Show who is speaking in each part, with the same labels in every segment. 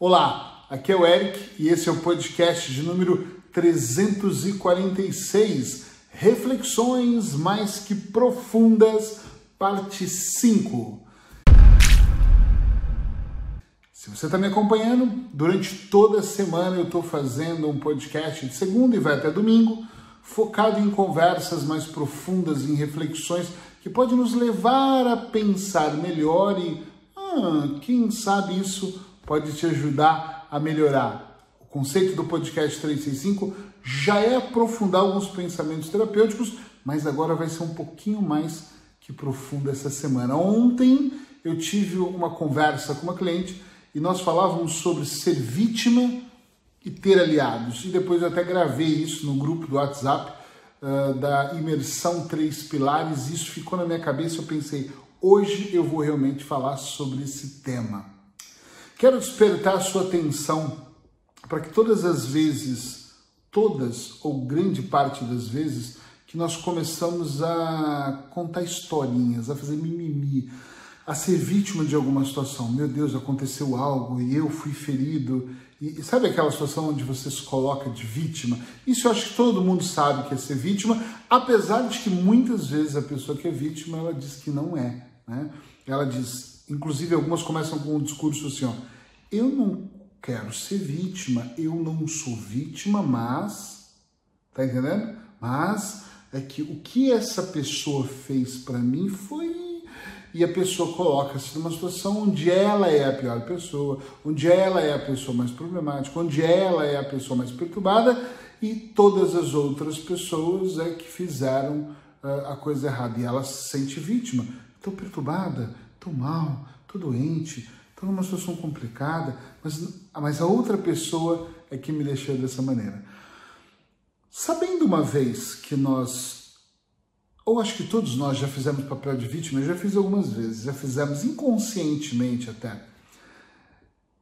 Speaker 1: Olá, aqui é o Eric e esse é o podcast de número 346, Reflexões Mais Que Profundas, parte 5. Se você está me acompanhando, durante toda a semana eu estou fazendo um podcast de segunda e vai até domingo, focado em conversas mais profundas, em reflexões que podem nos levar a pensar melhor e, ah, quem sabe isso pode te ajudar a melhorar. O conceito do podcast 365 já é aprofundar alguns pensamentos terapêuticos, mas agora vai ser um pouquinho mais que profundo essa semana. Ontem eu tive uma conversa com uma cliente e nós falávamos sobre ser vítima e ter aliados. E depois eu até gravei isso no grupo do WhatsApp uh, da imersão Três Pilares. Isso ficou na minha cabeça. Eu pensei, hoje eu vou realmente falar sobre esse tema. Quero despertar a sua atenção para que todas as vezes, todas ou grande parte das vezes, que nós começamos a contar historinhas, a fazer mimimi, a ser vítima de alguma situação. Meu Deus, aconteceu algo e eu fui ferido. E sabe aquela situação onde você se coloca de vítima? Isso eu acho que todo mundo sabe que é ser vítima, apesar de que muitas vezes a pessoa que é vítima ela diz que não é. Né? Ela diz, Inclusive, algumas começam com um discurso assim: ó, eu não quero ser vítima, eu não sou vítima, mas. Tá entendendo? Mas é que o que essa pessoa fez para mim foi. E a pessoa coloca-se numa situação onde ela é a pior pessoa, onde ela é a pessoa mais problemática, onde ela é a pessoa mais perturbada e todas as outras pessoas é que fizeram uh, a coisa errada. E ela se sente vítima. Estou perturbada, estou mal, estou doente, estou numa situação complicada, mas, mas a outra pessoa é que me deixou dessa maneira. Sabendo uma vez que nós, ou acho que todos nós já fizemos papel de vítima, eu já fiz algumas vezes, já fizemos inconscientemente até.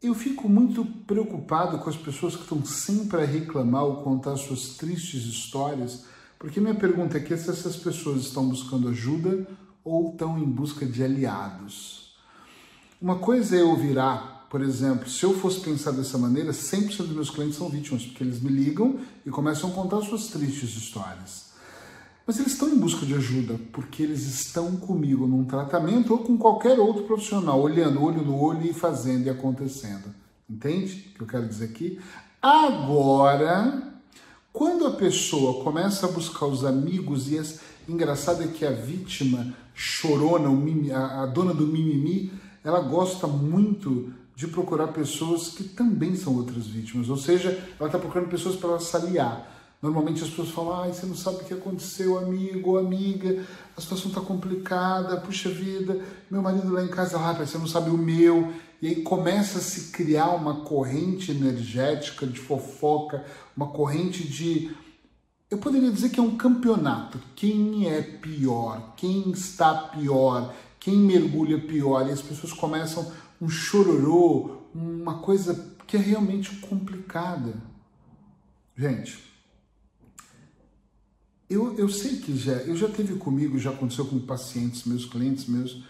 Speaker 1: Eu fico muito preocupado com as pessoas que estão sempre a reclamar ou contar suas tristes histórias, porque minha pergunta é que se essas pessoas estão buscando ajuda ou estão em busca de aliados. Uma coisa é eu virar, por exemplo, se eu fosse pensar dessa maneira, 100% dos meus clientes são vítimas, porque eles me ligam e começam a contar suas tristes histórias. Mas eles estão em busca de ajuda, porque eles estão comigo num tratamento ou com qualquer outro profissional, olhando olho no olho e fazendo e acontecendo. Entende o que eu quero dizer aqui? Agora, quando a pessoa começa a buscar os amigos e as engraçado é que a vítima chorona, a, dona do mimimi, ela gosta muito de procurar pessoas que também são outras vítimas, ou seja, ela está procurando pessoas para aliar. Normalmente as pessoas falam, ai, você não sabe o que aconteceu, amigo ou amiga, a situação está complicada, puxa vida, meu marido lá em casa, ah, você não sabe o meu. E aí começa a se criar uma corrente energética de fofoca, uma corrente de eu poderia dizer que é um campeonato. Quem é pior? Quem está pior? Quem mergulha pior? E as pessoas começam um chororô, uma coisa que é realmente complicada. Gente, eu, eu sei que já, eu já teve comigo, já aconteceu com pacientes, meus clientes meus.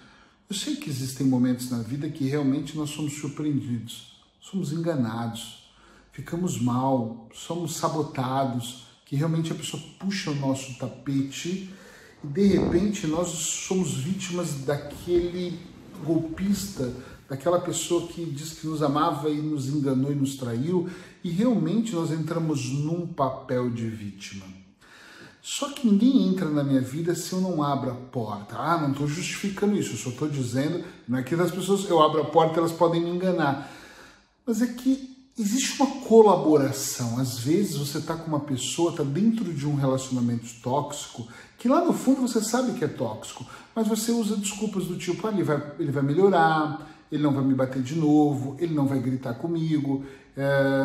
Speaker 1: Eu sei que existem momentos na vida que realmente nós somos surpreendidos, somos enganados, ficamos mal, somos sabotados que realmente a pessoa puxa o nosso tapete e de repente nós somos vítimas daquele golpista, daquela pessoa que diz que nos amava e nos enganou e nos traiu, e realmente nós entramos num papel de vítima. Só que ninguém entra na minha vida se eu não abro a porta. Ah, não estou justificando isso, eu só estou dizendo, não é que as pessoas, eu abro a porta elas podem me enganar. Mas é que existe uma colaboração. Às vezes você está com uma pessoa, está dentro de um relacionamento tóxico, que lá no fundo você sabe que é tóxico, mas você usa desculpas do tipo, ah, ele, vai, ele vai melhorar, ele não vai me bater de novo, ele não vai gritar comigo, é,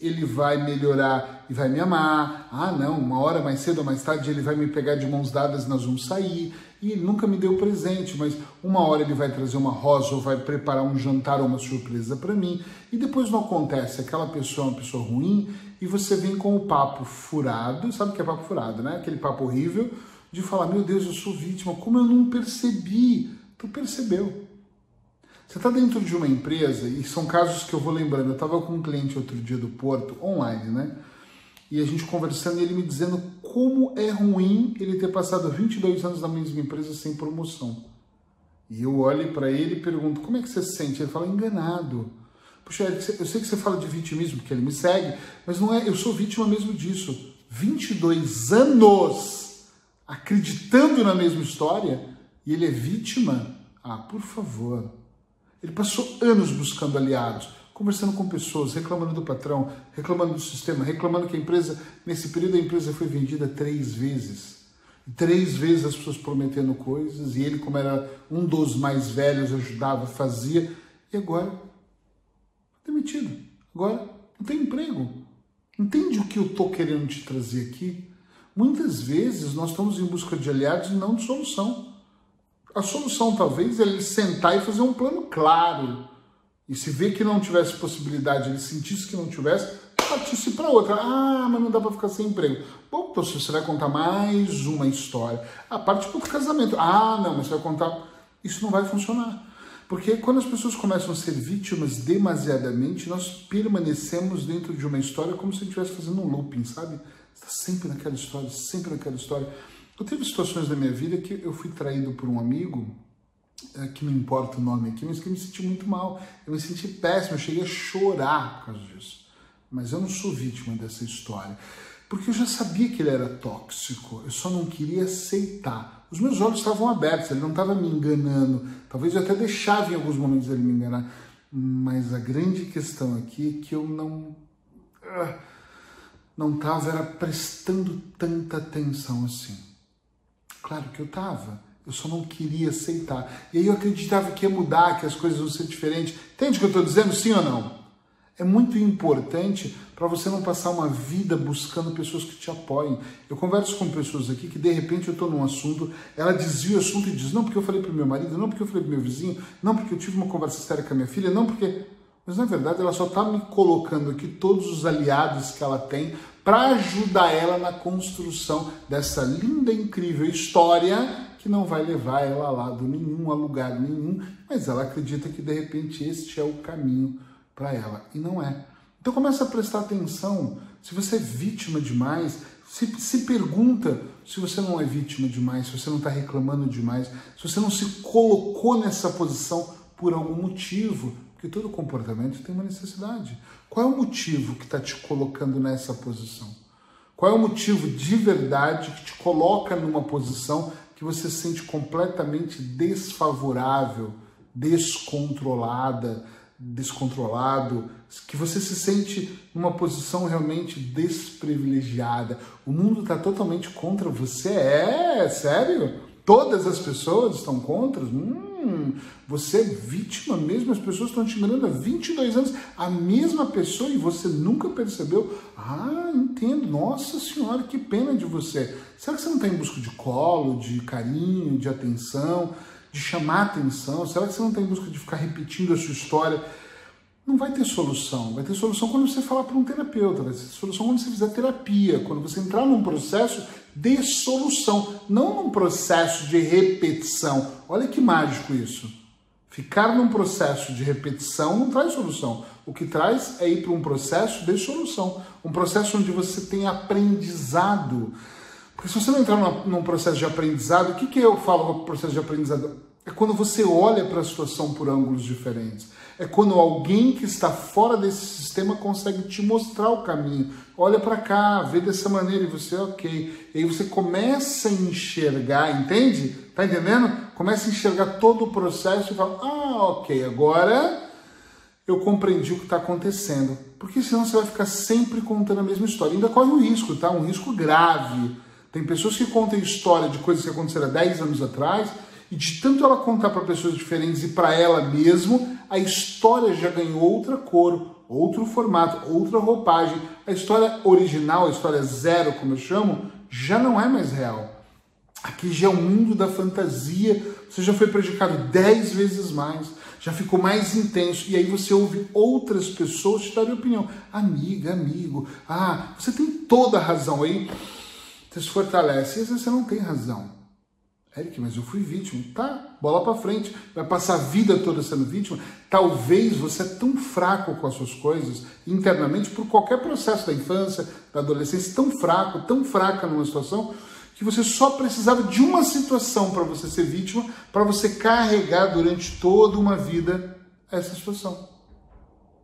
Speaker 1: ele vai melhorar e vai me amar. Ah, não, uma hora mais cedo ou mais tarde ele vai me pegar de mãos dadas, nós vamos sair. E ele nunca me deu presente, mas uma hora ele vai trazer uma rosa ou vai preparar um jantar ou uma surpresa para mim. E depois não acontece, aquela pessoa é uma pessoa ruim e você vem com o papo furado, sabe o que é papo furado, né? Aquele papo horrível de falar: Meu Deus, eu sou vítima, como eu não percebi? Tu percebeu. Você está dentro de uma empresa, e são casos que eu vou lembrando. Eu estava com um cliente outro dia do Porto, online, né? E a gente conversando e ele me dizendo como é ruim ele ter passado 22 anos na mesma empresa sem promoção. E eu olho para ele e pergunto: como é que você se sente? Ele fala: enganado. Puxa, Eric, eu sei que você fala de vitimismo, porque ele me segue, mas não é, eu sou vítima mesmo disso. 22 anos acreditando na mesma história e ele é vítima? Ah, por favor. Ele passou anos buscando aliados, conversando com pessoas, reclamando do patrão, reclamando do sistema, reclamando que a empresa, nesse período a empresa foi vendida três vezes. Três vezes as pessoas prometendo coisas e ele, como era um dos mais velhos, ajudava, fazia. E agora demitido. Agora não tem emprego. Entende o que eu estou querendo te trazer aqui? Muitas vezes nós estamos em busca de aliados e não de solução. A solução talvez é ele sentar e fazer um plano claro. E se vê que não tivesse possibilidade, ele sentisse que não tivesse, partisse para outra. Ah, mas não dá para ficar sem emprego. Bom, então você vai contar mais uma história. A parte para o casamento. Ah, não, mas você vai contar. Isso não vai funcionar. Porque quando as pessoas começam a ser vítimas demasiadamente, nós permanecemos dentro de uma história como se estivesse fazendo um looping, sabe? Está sempre naquela história, sempre naquela história. Eu teve situações da minha vida que eu fui traído por um amigo, é, que não importa o nome aqui, mas que eu me senti muito mal. Eu me senti péssimo, eu cheguei a chorar por causa disso. Mas eu não sou vítima dessa história. Porque eu já sabia que ele era tóxico, eu só não queria aceitar os meus olhos estavam abertos, ele não estava me enganando. Talvez eu até deixava em alguns momentos ele me enganar. Mas a grande questão aqui é que eu não. Ah, não estava prestando tanta atenção assim. Claro que eu estava. Eu só não queria aceitar. E aí eu acreditava que ia mudar, que as coisas iam ser diferentes. Entende o que eu estou dizendo? Sim ou não? É muito importante para você não passar uma vida buscando pessoas que te apoiem. Eu converso com pessoas aqui que de repente eu estou num assunto, ela desvia o assunto e diz: não porque eu falei para o meu marido, não porque eu falei para o meu vizinho, não porque eu tive uma conversa séria com a minha filha, não porque. Mas na verdade ela só está me colocando aqui todos os aliados que ela tem para ajudar ela na construção dessa linda, incrível história que não vai levar ela a lado nenhum, a lugar nenhum, mas ela acredita que de repente este é o caminho para ela. E não é. Então começa a prestar atenção. Se você é vítima demais, se, se pergunta se você não é vítima demais, se você não está reclamando demais, se você não se colocou nessa posição por algum motivo. Porque todo comportamento tem uma necessidade. Qual é o motivo que está te colocando nessa posição? Qual é o motivo de verdade que te coloca numa posição que você se sente completamente desfavorável, descontrolada, descontrolado, que você se sente numa posição realmente desprivilegiada. O mundo está totalmente contra você. É, sério? Todas as pessoas estão contra? Hum, você é vítima mesmo, as pessoas estão te enganando há 22 anos. A mesma pessoa e você nunca percebeu. Ah, entendo. Nossa Senhora, que pena de você. Será que você não está em busca de colo, de carinho, de atenção? de chamar atenção? Será que você não está em busca de ficar repetindo a sua história? Não vai ter solução. Vai ter solução quando você falar para um terapeuta, vai ter solução quando você fizer terapia, quando você entrar num processo de solução, não num processo de repetição. Olha que mágico isso. Ficar num processo de repetição não traz solução. O que traz é ir para um processo de solução, um processo onde você tem aprendizado. Porque se você não entrar num processo de aprendizado, o que, que eu falo no processo de aprendizado? É quando você olha para a situação por ângulos diferentes. É quando alguém que está fora desse sistema consegue te mostrar o caminho. Olha para cá, vê dessa maneira e você, ok. E aí você começa a enxergar, entende? Tá entendendo? Começa a enxergar todo o processo e fala: ah, ok, agora eu compreendi o que está acontecendo. Porque senão você vai ficar sempre contando a mesma história. Ainda corre um risco, tá? Um risco grave tem pessoas que contam história de coisas que aconteceram há 10 anos atrás e de tanto ela contar para pessoas diferentes e para ela mesmo, a história já ganhou outra cor, outro formato, outra roupagem. A história original, a história zero, como eu chamo, já não é mais real. Aqui já é o mundo da fantasia, você já foi prejudicado 10 vezes mais, já ficou mais intenso, e aí você ouve outras pessoas te darem opinião. Amiga, amigo, ah, você tem toda a razão aí você se fortalece. E às vezes você não tem razão. Eric, mas eu fui vítima. Tá, bola para frente. Vai passar a vida toda sendo vítima. Talvez você é tão fraco com as suas coisas internamente por qualquer processo da infância, da adolescência, tão fraco, tão fraca numa situação que você só precisava de uma situação para você ser vítima, para você carregar durante toda uma vida essa situação.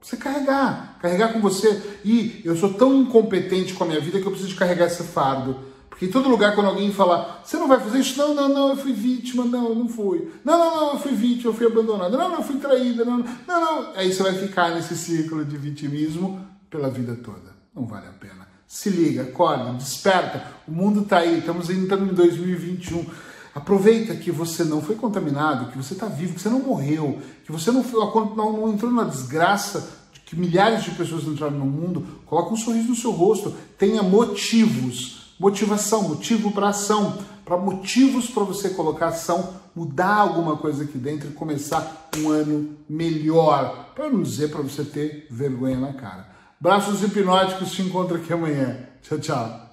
Speaker 1: Você carregar, carregar com você. E eu sou tão incompetente com a minha vida que eu preciso de carregar esse fardo. Porque em todo lugar, quando alguém fala, você não vai fazer isso? Não, não, não, eu fui vítima. Não, eu não fui. Não, não, não, eu fui vítima, eu fui abandonada. Não, não, eu fui traída. Não, não, não. Aí você vai ficar nesse ciclo de vitimismo pela vida toda. Não vale a pena. Se liga, acorda, desperta. O mundo está aí, estamos entrando em 2021. Aproveita que você não foi contaminado, que você está vivo, que você não morreu, que você não, não, não entrou na desgraça que milhares de pessoas entraram no mundo. Coloca um sorriso no seu rosto. Tenha motivos, motivação, motivo para ação, para motivos para você colocar ação, mudar alguma coisa aqui dentro e começar um ano melhor. Para não dizer para você ter vergonha na cara. Braços hipnóticos, te encontro aqui amanhã. Tchau, tchau.